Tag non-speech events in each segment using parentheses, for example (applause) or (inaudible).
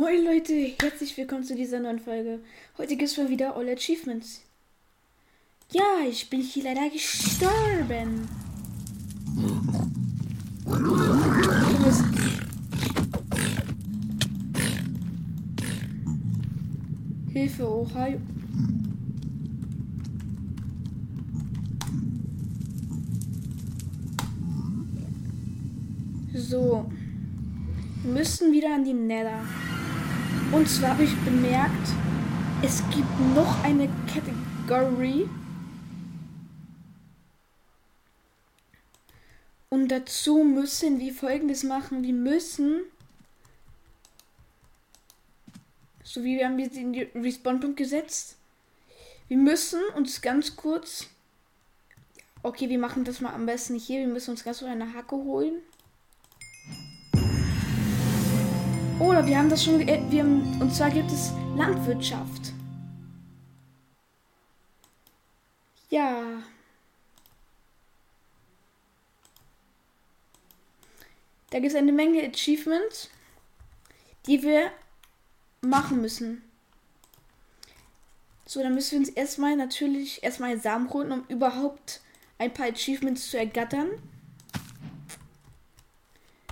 Moin Leute, herzlich willkommen zu dieser neuen Folge. Heute gibt es mal wieder All Achievements. Ja, ich bin hier leider gestorben. Hilfe, Ohio. So. Wir müssen wieder an die Nether. Und zwar habe ich bemerkt, es gibt noch eine Kategorie. Und dazu müssen wir folgendes machen. Wir müssen. So wie wir haben wir den Respawn-Punkt gesetzt. Wir müssen uns ganz kurz. Okay, wir machen das mal am besten hier. Wir müssen uns ganz kurz eine Hacke holen. Oder wir haben das schon. Äh, wir und zwar gibt es Landwirtschaft. Ja. Da gibt es eine Menge Achievements, die wir machen müssen. So, dann müssen wir uns erstmal natürlich erstmal Samen holen, um überhaupt ein paar Achievements zu ergattern.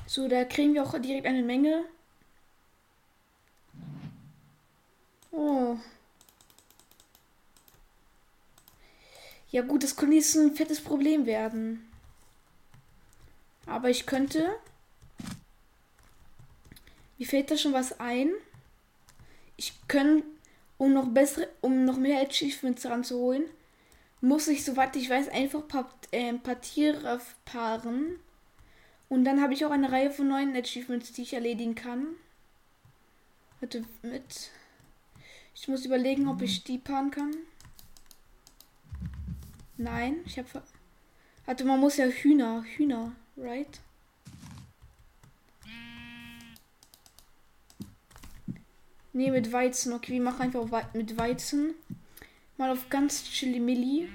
So, da kriegen wir auch direkt eine Menge. Oh. Ja gut, das könnte jetzt ein fettes Problem werden. Aber ich könnte. Mir fällt da schon was ein. Ich könnte, um noch bessere, um noch mehr Achievements ranzuholen, muss ich, soweit ich weiß, einfach ein paar, äh, ein paar Tiere paaren. Und dann habe ich auch eine Reihe von neuen Achievements, die ich erledigen kann. Warte, mit. Ich muss überlegen, ob ich die paaren kann. Nein, ich habe. Warte, man muss ja Hühner, Hühner, right? Ne, mit Weizen. Okay, wir machen einfach mit Weizen. Mal auf ganz chilly milli.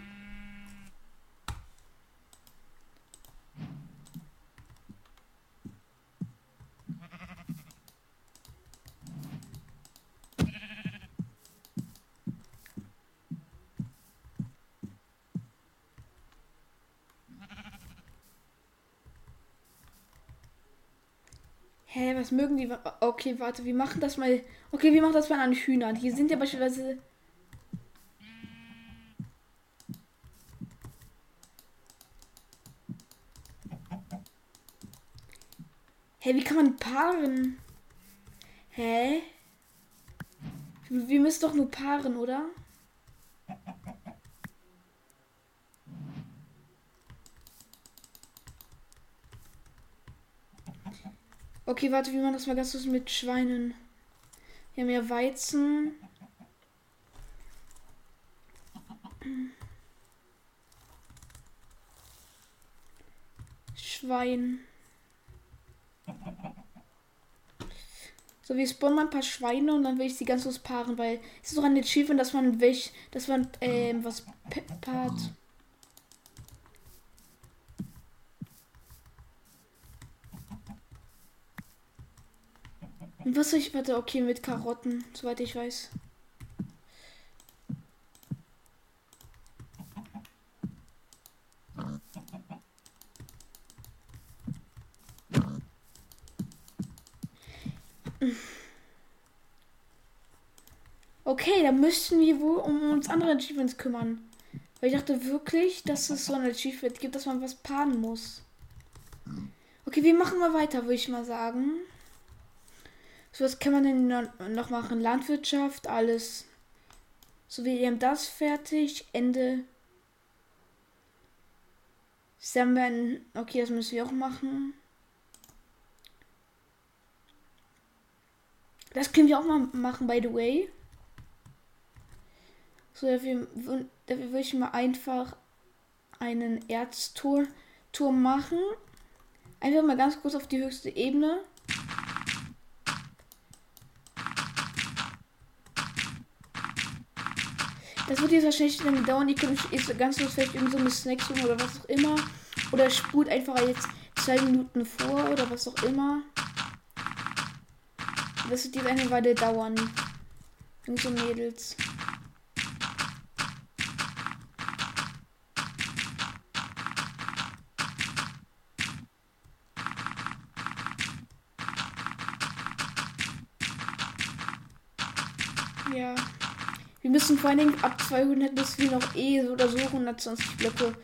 Hä, mögen die? Okay, warte, wir machen das mal. Okay, wir machen das mal an Hühnern. Hier sind ja beispielsweise. Hä, wie kann man paaren? Hä? Wir müssen doch nur paaren, oder? Okay, warte, wie man das mal ganz kurz mit Schweinen. Wir haben ja Weizen. Schwein. So, wir spawnen mal ein paar Schweine und dann will ich sie ganz kurz paaren, weil es ist doch ein Achievement, dass man welch, dass man ähm, was paart. Was soll ich. Warte, okay, mit Karotten, soweit ich weiß. Okay, dann müssten wir wohl um uns andere Achievements kümmern. Weil ich dachte wirklich, dass es so ein Achievement gibt, dass man was paaren muss. Okay, wir machen mal weiter, würde ich mal sagen. So, was kann man denn noch machen? Landwirtschaft, alles. So, wir haben das fertig. Ende. Sammeln. Okay, das müssen wir auch machen. Das können wir auch mal machen, by the way. So, dafür, dafür würde ich mal einfach einen Erzturm machen. Einfach mal ganz kurz auf die höchste Ebene. Das wird jetzt wahrscheinlich dann dauern. Ihr könnt jetzt ganz kurz vielleicht irgend so eine Snacks oder was auch immer. Oder spult einfach jetzt zwei Minuten vor oder was auch immer. Das wird jetzt eine Weile dauern. Jungs und Mädels. Ja. Wir müssen vor allen Dingen ab 200 bis wir noch eh oder so 120 Blöcke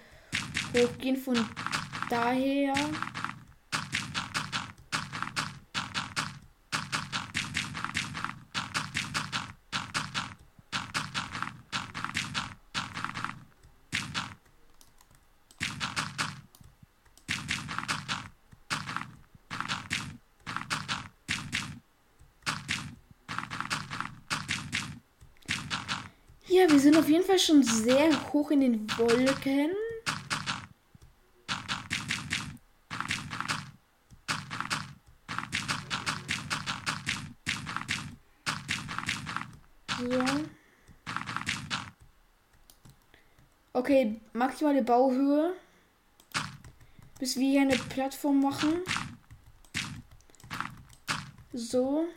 hochgehen. Von daher. Ja, wir sind auf jeden Fall schon sehr hoch in den Wolken. So. Okay, maximale Bauhöhe. Bis wir hier eine Plattform machen. So.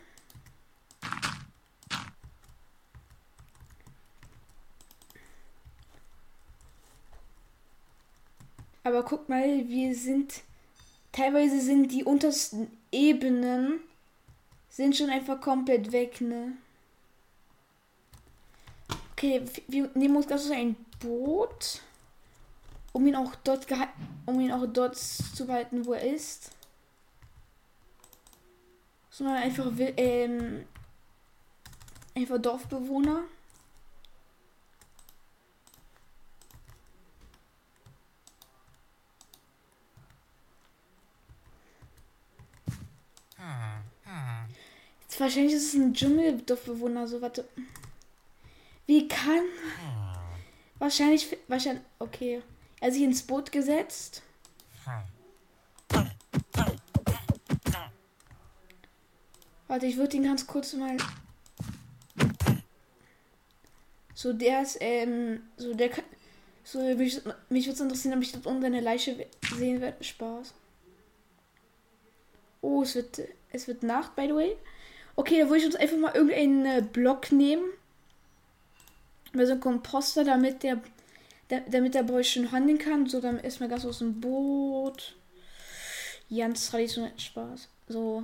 Aber guck mal, wir sind. Teilweise sind die untersten Ebenen sind schon einfach komplett weg, ne? Okay, wir nehmen uns ganz ein Boot, um ihn auch dort um ihn auch dort zu behalten, wo er ist. Sondern einfach ähm, einfach Dorfbewohner. Jetzt wahrscheinlich ist es ein Dschungeldorfbewohner, so warte. Wie kann. Wahrscheinlich. Wahrscheinlich. Okay. Er hat sich ins Boot gesetzt. Warte, ich würde ihn ganz kurz mal. So, der ist, ähm, so, der kann. So, mich, mich würde es interessieren, ob ich dort unten eine Leiche sehen werde. Spaß. Oh, es wird, es wird Nacht, by the way. Okay, da würde ich uns einfach mal irgendeinen äh, Block nehmen. Mit so einem Komposter, damit der, der, damit der Boy schon handeln kann. So, dann ist mir ganz aus dem Boot. Ganz traditionell Spaß. So.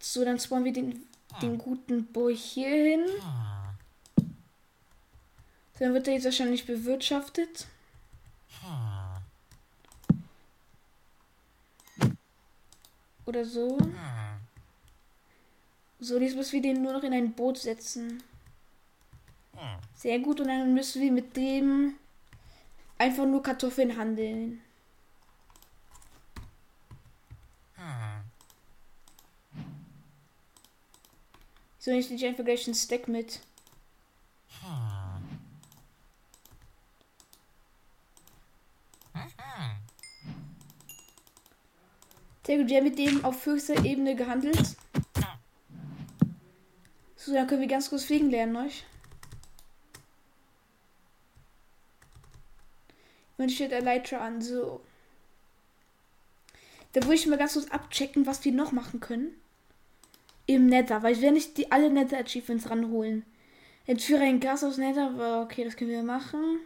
So, dann spawnen wir den, den guten Boy hier hin. Dann wird er jetzt wahrscheinlich bewirtschaftet. Oder so. So, jetzt müssen wir den nur noch in ein Boot setzen. Sehr gut, und dann müssen wir mit dem einfach nur Kartoffeln handeln. So, ich nehme einfach gleich einen Stack mit. Sehr gut, wir haben mit dem auf höchster Ebene gehandelt. So, dann können wir ganz kurz fliegen lernen, euch. Und steht Elytra an, so. Da würde ich mal ganz kurz abchecken, was wir noch machen können. Im Nether, weil ich werde nicht die alle Nether Achievements ranholen. Entführe ein Gas aus Nether, aber okay, das können wir machen.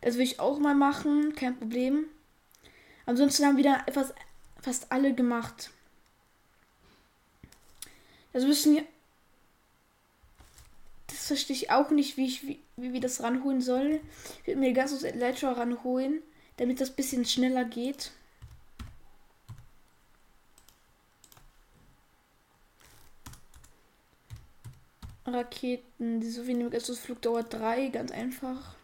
Das will ich auch mal machen, kein Problem. Ansonsten haben wir dann etwas, fast alle gemacht. Das müssen wir das verstehe ich auch nicht, wie, ich, wie, wie wir das ranholen sollen. Ich würde mir aus Elytra ranholen, damit das bisschen schneller geht. Raketen, die so als das Flugdauer 3, ganz einfach.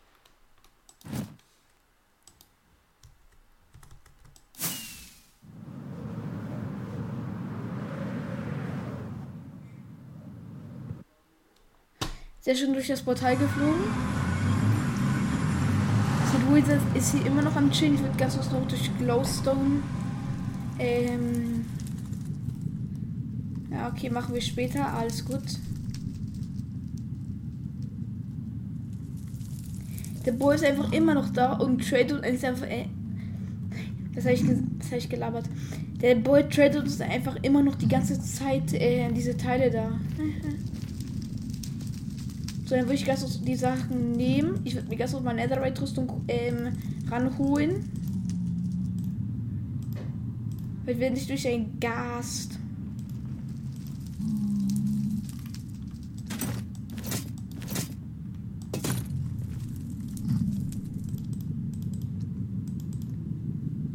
Sehr schön durch das Portal geflogen. Luisa ist hier immer noch am Chillen. Ich würde ganz kurz noch durch Glowstone. Ähm. Ja, okay, machen wir später. Alles gut. Der Boy ist einfach immer noch da und Trade und ist einfach. Äh, das habe ich, hab ich gelabert. Der Boy tradet uns einfach immer noch die ganze Zeit äh, diese Teile da. (laughs) so, dann würde ich ganz die Sachen nehmen. Ich würde mir kurz meine Netherite-Rüstung ähm, ranholen. Weil wir nicht durch ein Gast.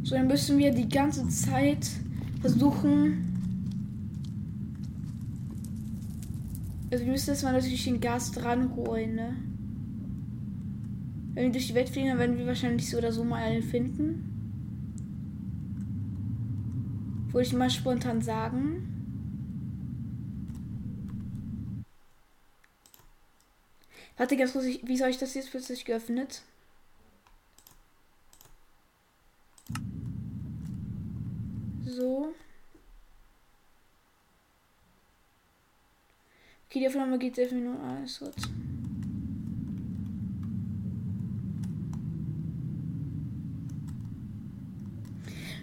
So, dann müssen wir die ganze Zeit versuchen. Also wir müssen erstmal natürlich den Gas dran holen, ne? Wenn wir durch die Welt fliegen, dann werden wir wahrscheinlich so oder so mal einen finden. Würde ich mal spontan sagen. Warte ganz kurz, wie soll ich das jetzt plötzlich geöffnet? So. Okay, die Aufnahme geht 11 Minuten. Alles gut.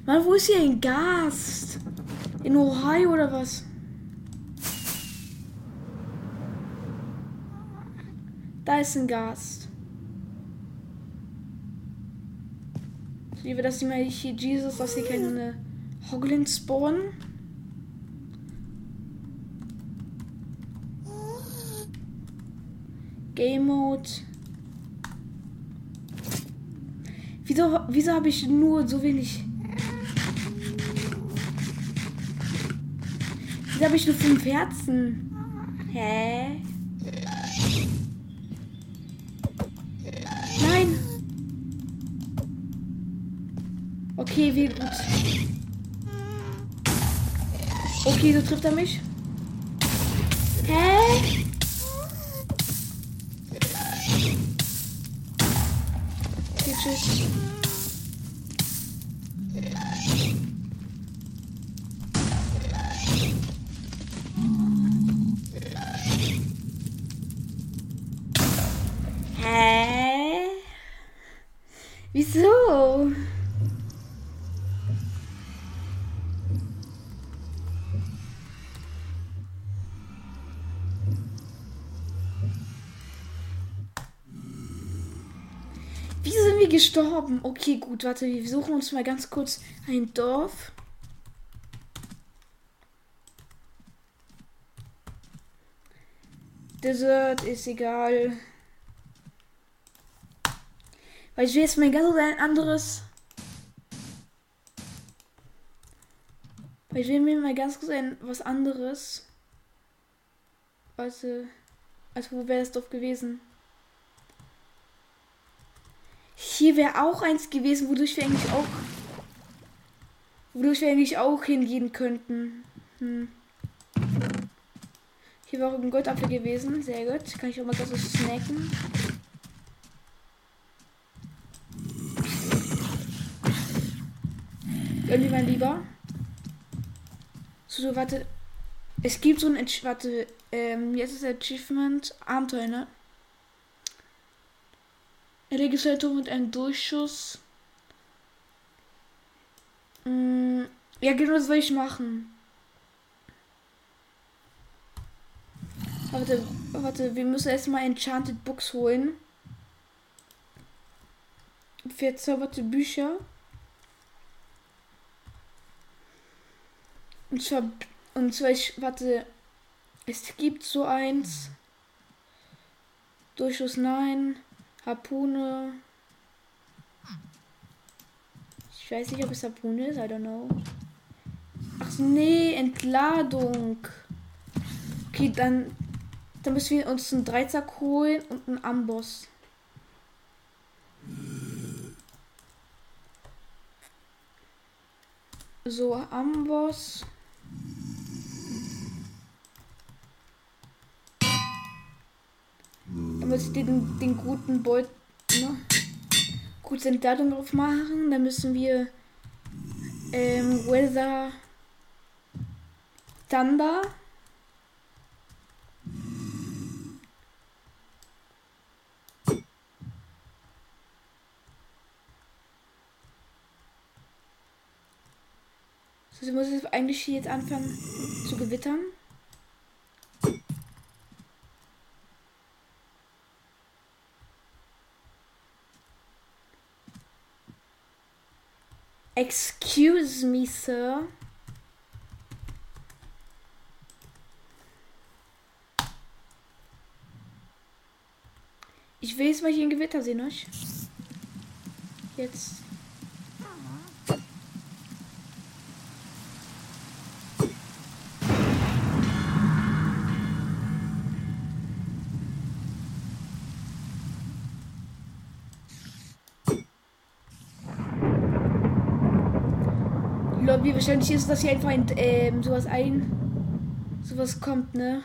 Mann, wo ist hier ein Gast? In Ohio oder was? Da ist ein Gast. Ich liebe, dass sie mal hier Jesus, dass hier keine Hoglins spawnen. Game Mode. Wieso, wieso habe ich nur so wenig? Wieso habe ich nur fünf Herzen? Hä? Nein. Okay, wie gut. Okay, so trifft er mich. Hä? Tschüss. Gestorben. Okay, gut, warte, wir suchen uns mal ganz kurz ein Dorf. Desert ist egal. Weil ich will jetzt mein ganz ein anderes. Weil ich will mir mal ganz kurz ein was anderes. Warte. Also wo wäre das Dorf gewesen? Hier wäre auch eins gewesen, wodurch wir eigentlich auch. Wodurch wir eigentlich auch hingehen könnten. Hm. Hier war auch ein Goldapfel gewesen. Sehr gut. Kann ich auch mal so snacken. Irgendwie mein Lieber. So, so, warte. Es gibt so ein. Warte. Ähm, jetzt ist Achievement Abenteuer, ne? Registrator mit einem Durchschuss. Mm, ja, genau das will ich machen. Warte, warte, wir müssen erstmal Enchanted Books holen. Verzauberte Bücher. Und zwar, und zwar, ich, warte, es gibt so eins. Durchschuss nein. Harpune. Ich weiß nicht, ob es Harpune ist. I don't know. Ach nee, Entladung. Okay, dann, dann müssen wir uns einen Dreizack holen und einen Amboss. So, Amboss. Muss ich den, den guten Beut, ne? Gute Entladung drauf machen. Dann müssen wir ähm, Weather Thunder. Also muss ich eigentlich hier jetzt anfangen zu gewittern. Excuse me, sir. Ich will jetzt mal hier ein Gewitter sehen, euch. Jetzt. Lobby, wahrscheinlich ist das hier einfach ein, ähm, sowas ein. Sowas kommt, ne?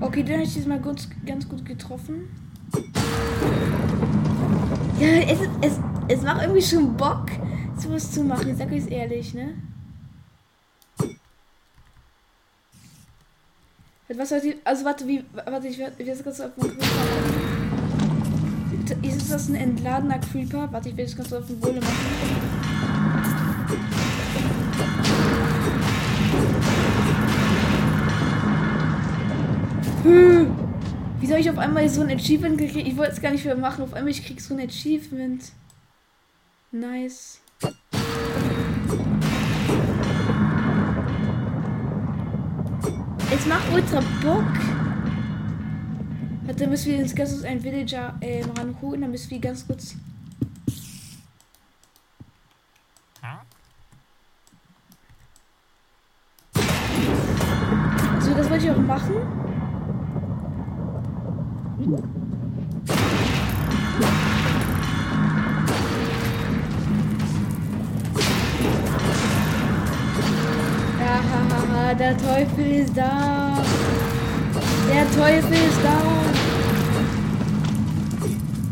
Okay, den habe ich jetzt mal ganz, ganz gut getroffen. Ja, es, es, es macht irgendwie schon Bock, sowas zu machen. Ich sag euch ehrlich, ne? Was soll die, also warte, wie, warte, ich werde das ganz auf Creeper Ist das ein entladener Creeper? Warte, ich will das ganz auf dem Wohle machen. Hm. Wie soll ich auf einmal so ein Achievement gekriegt? Ich wollte es gar nicht mehr machen. Auf einmal ich krieg so ein Achievement. Nice. Es macht ultra Bock. Warte, müssen wir uns ganz kurz einen Villager äh, ranholen. Dann müssen wir ganz kurz. So, das wollte ich auch machen. Hahaha, der Teufel ist da. Der Teufel ist da.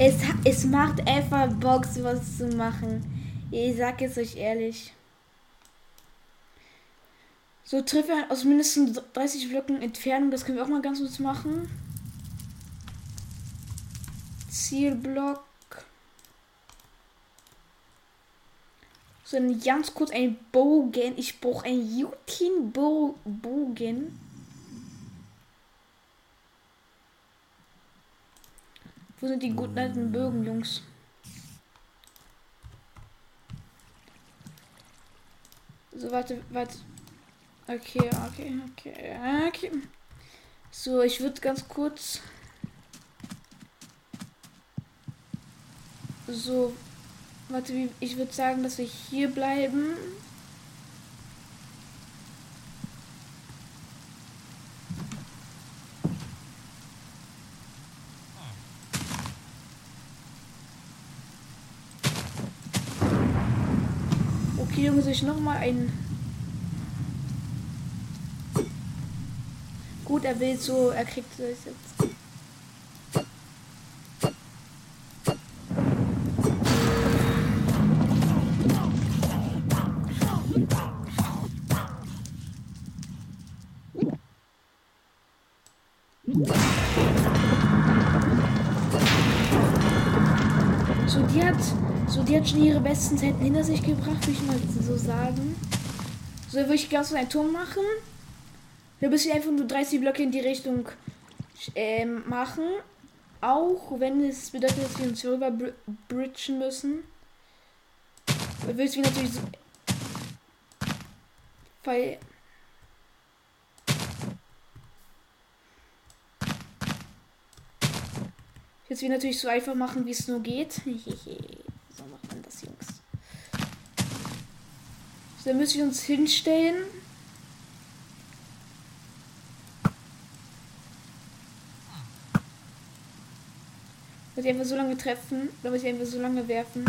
Es, es macht einfach Bock, sowas zu machen. Ich sag es euch ehrlich. So trifft er aus mindestens 30 Blöcken Entfernung. Das können wir auch mal ganz kurz machen. Zielblock. So ein ganz kurz ein Bogen. Ich brauche ein Jutin -Bo Bogen. Wo sind die guten alten Bögen, Jungs? So, warte, warte. Okay, okay, okay, okay. So, ich würde ganz kurz So, warte, ich würde sagen, dass wir hier bleiben. Okay, Junge, ich noch mal ein. Gut, er will so, er kriegt es jetzt. Die hat schon ihre besten Zeiten hinter sich gebracht, würde ich mal so sagen. So würde ich ganz so einen Turm machen. Da müssen wir einfach nur 30 Blöcke in die Richtung ähm, machen. Auch wenn es bedeutet, dass wir uns rüber bridgen müssen. Da willst du natürlich so. Weil. Jetzt wir natürlich so einfach machen, wie es nur geht. (laughs) So, dann müssen wir uns hinstellen. Muss ich einfach so lange treffen, muss ich einfach so lange werfen.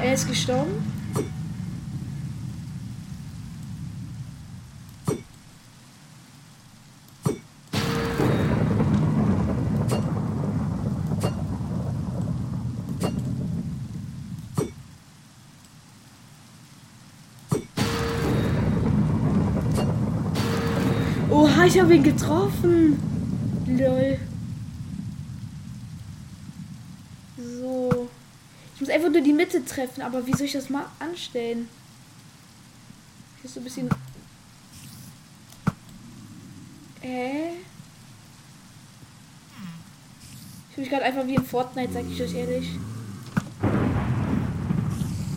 Er ist gestorben. Ja, ich habe ihn getroffen. Lol. So. Ich muss einfach nur die Mitte treffen, aber wie soll ich das mal anstellen? Hier ist so ein bisschen. Äh? Ich fühle mich gerade einfach wie in Fortnite, sag ich euch ehrlich.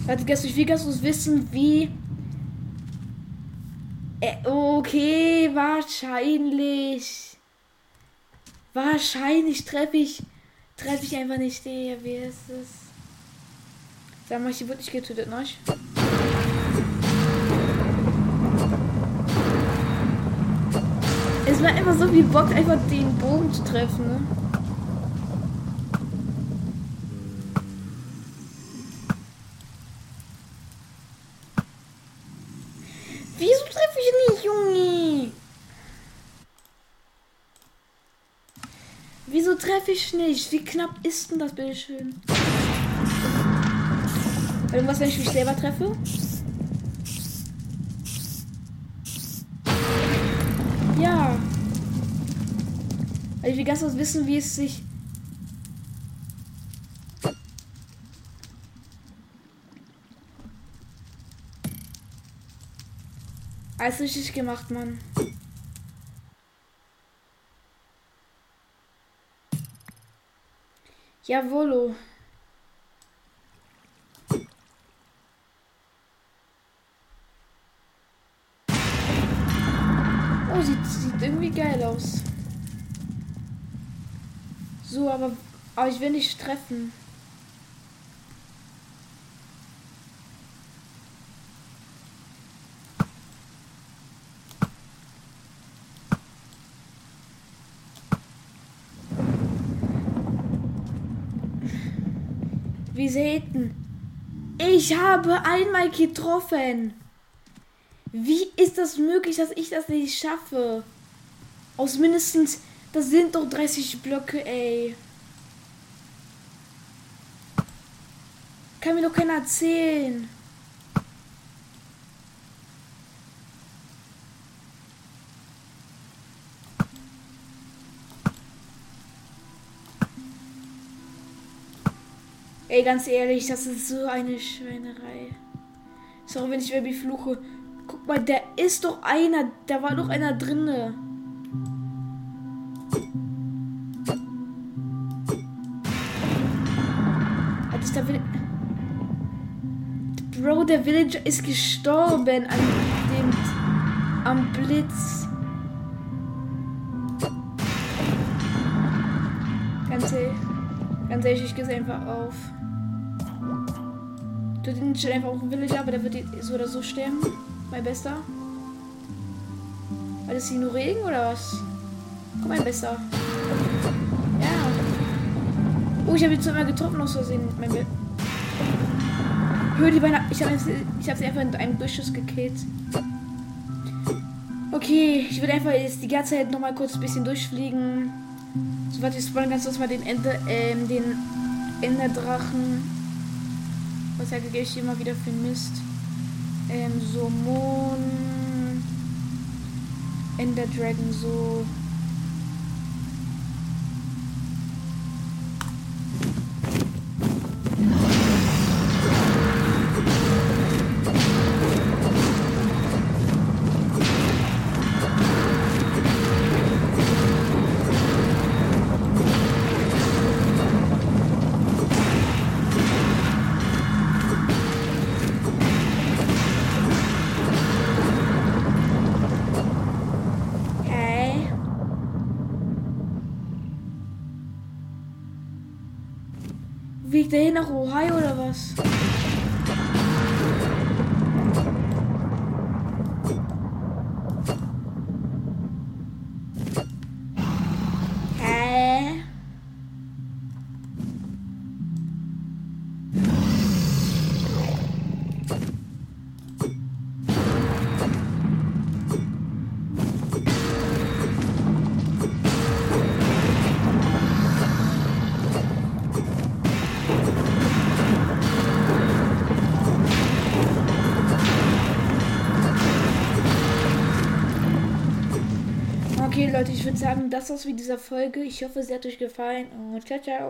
Warte, gestern, ich will ganz wissen, wie. Äh, okay, wahrscheinlich. Wahrscheinlich treffe ich. Treffe ich einfach nicht den. Wie ist es? Sag mal, ich wurde nicht getötet, ne? Es war immer so viel Bock, einfach den Bogen zu treffen, ne? Wieso treffe ich nicht, Junge? Wieso treffe ich nicht? Wie knapp ist denn das, bitteschön? Irgendwas, wenn ich mich selber treffe? Ja. Also ich will ganz wissen, wie es sich Alles richtig gemacht, Mann. Jawollo. Oh, sieht, sieht irgendwie geil aus. So, aber, aber ich will nicht treffen. Wie selten. Ich habe einmal getroffen. Wie ist das möglich, dass ich das nicht schaffe? Aus mindestens, das sind doch 30 Blöcke, ey. Kann mir doch keiner erzählen. Ey, ganz ehrlich, das ist so eine Schweinerei. Sorry, wenn ich Baby fluche. Guck mal, der ist doch einer. Da war doch einer drinne. Hat ich da Bro, der Villager ist gestorben an dem am Blitz. Ganz ehrlich, ich gehe einfach auf. Du den schon einfach auf den Villager, aber der wird so oder so sterben. Mein Bester. War das hier nur Regen oder was? Komm, mein Bester. Ja. Oh, ich habe jetzt zweimal getroffen aus Versehen. Mein Be Hör die Beine. Ich habe sie einfach in einem Durchschuss gekillt. Okay, ich würde einfach jetzt die ganze Zeit noch mal kurz ein bisschen durchfliegen. So, warte, ich spawnen ganz kurz mal den Ende, ähm, den Enderdrachen. Was ja gebe ich immer wieder für Mist. Ähm, so Mon. Ender Dragon, so. Wiegt der hin nach Ohio oder was? Ich würde sagen, das war's mit dieser Folge. Ich hoffe, sie hat euch gefallen und ciao, ciao.